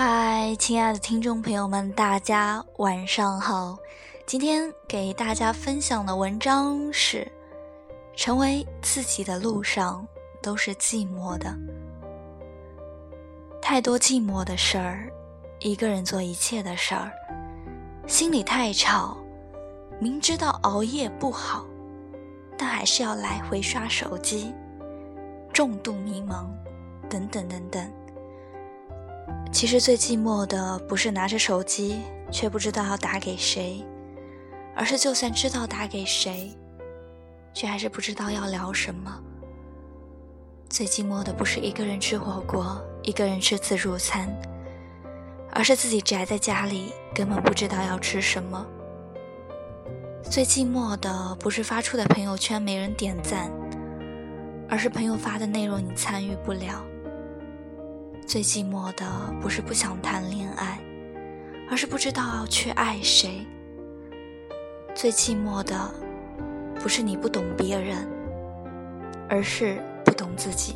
嗨，亲爱的听众朋友们，大家晚上好。今天给大家分享的文章是：成为自己的路上都是寂寞的，太多寂寞的事儿，一个人做一切的事儿，心里太吵，明知道熬夜不好，但还是要来回刷手机，重度迷茫，等等等等。其实最寂寞的不是拿着手机却不知道要打给谁，而是就算知道打给谁，却还是不知道要聊什么。最寂寞的不是一个人吃火锅，一个人吃自助餐，而是自己宅在家里根本不知道要吃什么。最寂寞的不是发出的朋友圈没人点赞，而是朋友发的内容你参与不了。最寂寞的不是不想谈恋爱，而是不知道去爱谁。最寂寞的不是你不懂别人，而是不懂自己。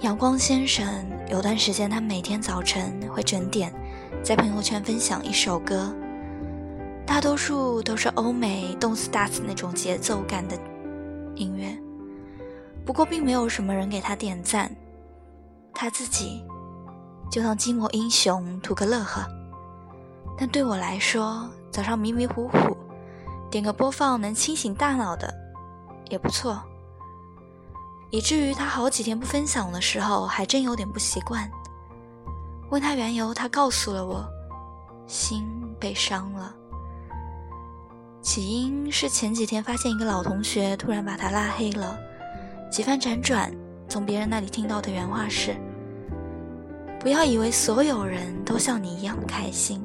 阳光先生有段时间，他每天早晨会整点在朋友圈分享一首歌，大多数都是欧美动次打次那种节奏感的音乐，不过并没有什么人给他点赞。他自己就当寂寞英雄图个乐呵，但对我来说，早上迷迷糊糊点个播放能清醒大脑的也不错。以至于他好几天不分享的时候，还真有点不习惯。问他缘由，他告诉了我，心被伤了。起因是前几天发现一个老同学突然把他拉黑了，几番辗转。从别人那里听到的原话是：“不要以为所有人都像你一样开心。”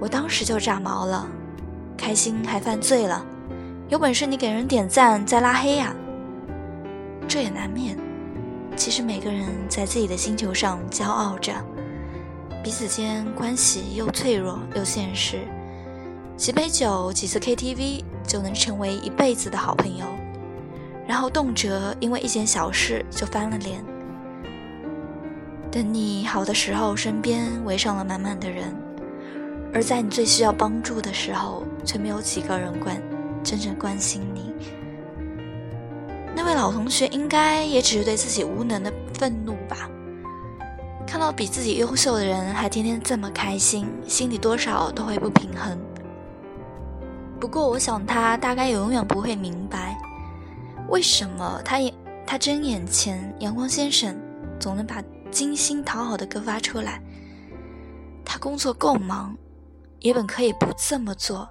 我当时就炸毛了，开心还犯罪了？有本事你给人点赞再拉黑呀！这也难免。其实每个人在自己的星球上骄傲着，彼此间关系又脆弱又现实，几杯酒几次 KTV 就能成为一辈子的好朋友。然后动辄因为一件小事就翻了脸。等你好的时候，身边围上了满满的人；而在你最需要帮助的时候，却没有几个人关真正关心你。那位老同学应该也只是对自己无能的愤怒吧？看到比自己优秀的人还天天这么开心，心里多少都会不平衡。不过，我想他大概也永远不会明白。为什么他眼他睁眼前阳光先生总能把精心讨好的歌发出来？他工作够忙，也本可以不这么做。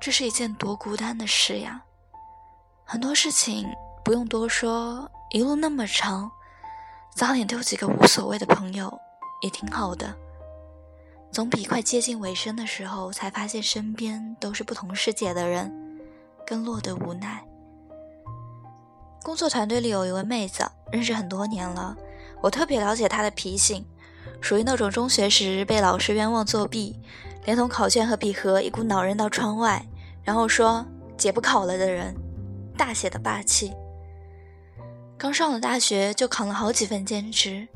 这是一件多孤单的事呀！很多事情不用多说，一路那么长，早点丢几个无所谓的朋友也挺好的，总比快接近尾声的时候才发现身边都是不同世界的人更落得无奈。工作团队里有一位妹子，认识很多年了。我特别了解她的脾性，属于那种中学时被老师冤枉作弊，连同考卷和笔盒一股脑扔到窗外，然后说姐不考了的人，大写的霸气。刚上了大学就扛了好几份兼职，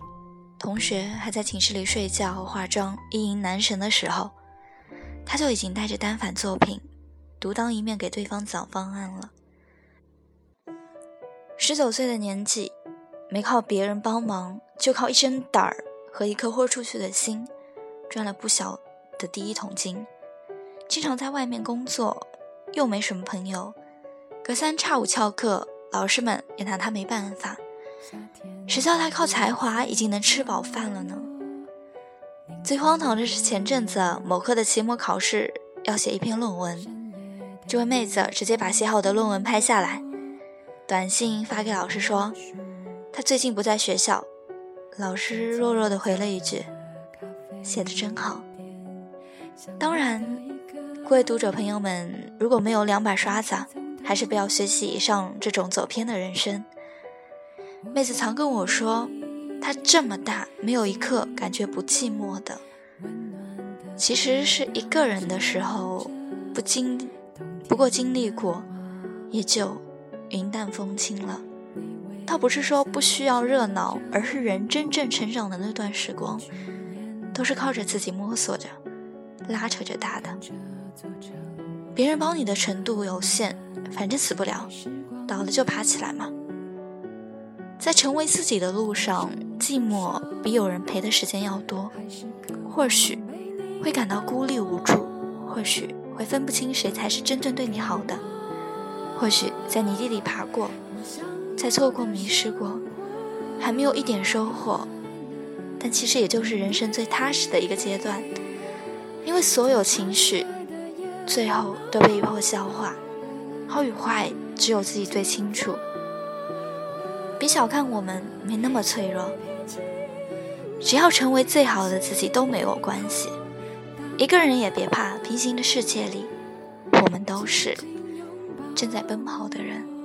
同学还在寝室里睡觉、化妆、意淫男神的时候，他就已经带着单反作品，独当一面给对方讲方案了。十九岁的年纪，没靠别人帮忙，就靠一身胆儿和一颗豁出去的心，赚了不小的第一桶金。经常在外面工作，又没什么朋友，隔三差五翘课，老师们也拿他没办法。谁叫他靠才华已经能吃饱饭了呢？最荒唐的是前阵子某科的期末考试要写一篇论文，这位妹子直接把写好的论文拍下来。短信发给老师说，他最近不在学校。老师弱弱的回了一句：“写的真好。”当然，各位读者朋友们，如果没有两把刷子，还是不要学习以上这种走偏的人生。妹子常跟我说，她这么大没有一刻感觉不寂寞的。其实是一个人的时候，不经不过经历过，也就。云淡风轻了。倒不是说不需要热闹，而是人真正成长的那段时光，都是靠着自己摸索着、拉扯着大的。别人帮你的程度有限，反正死不了，倒了就爬起来嘛。在成为自己的路上，寂寞比有人陪的时间要多，或许会感到孤立无助，或许会分不清谁才是真正对你好的，或许在泥地里爬过，在错过迷失过，还没有一点收获，但其实也就是人生最踏实的一个阶段，因为所有情绪最后都被迫消化，好与坏只有自己最清楚。别小看我们，没那么脆弱。只要成为最好的自己都没有关系。一个人也别怕，平行的世界里，我们都是正在奔跑的人。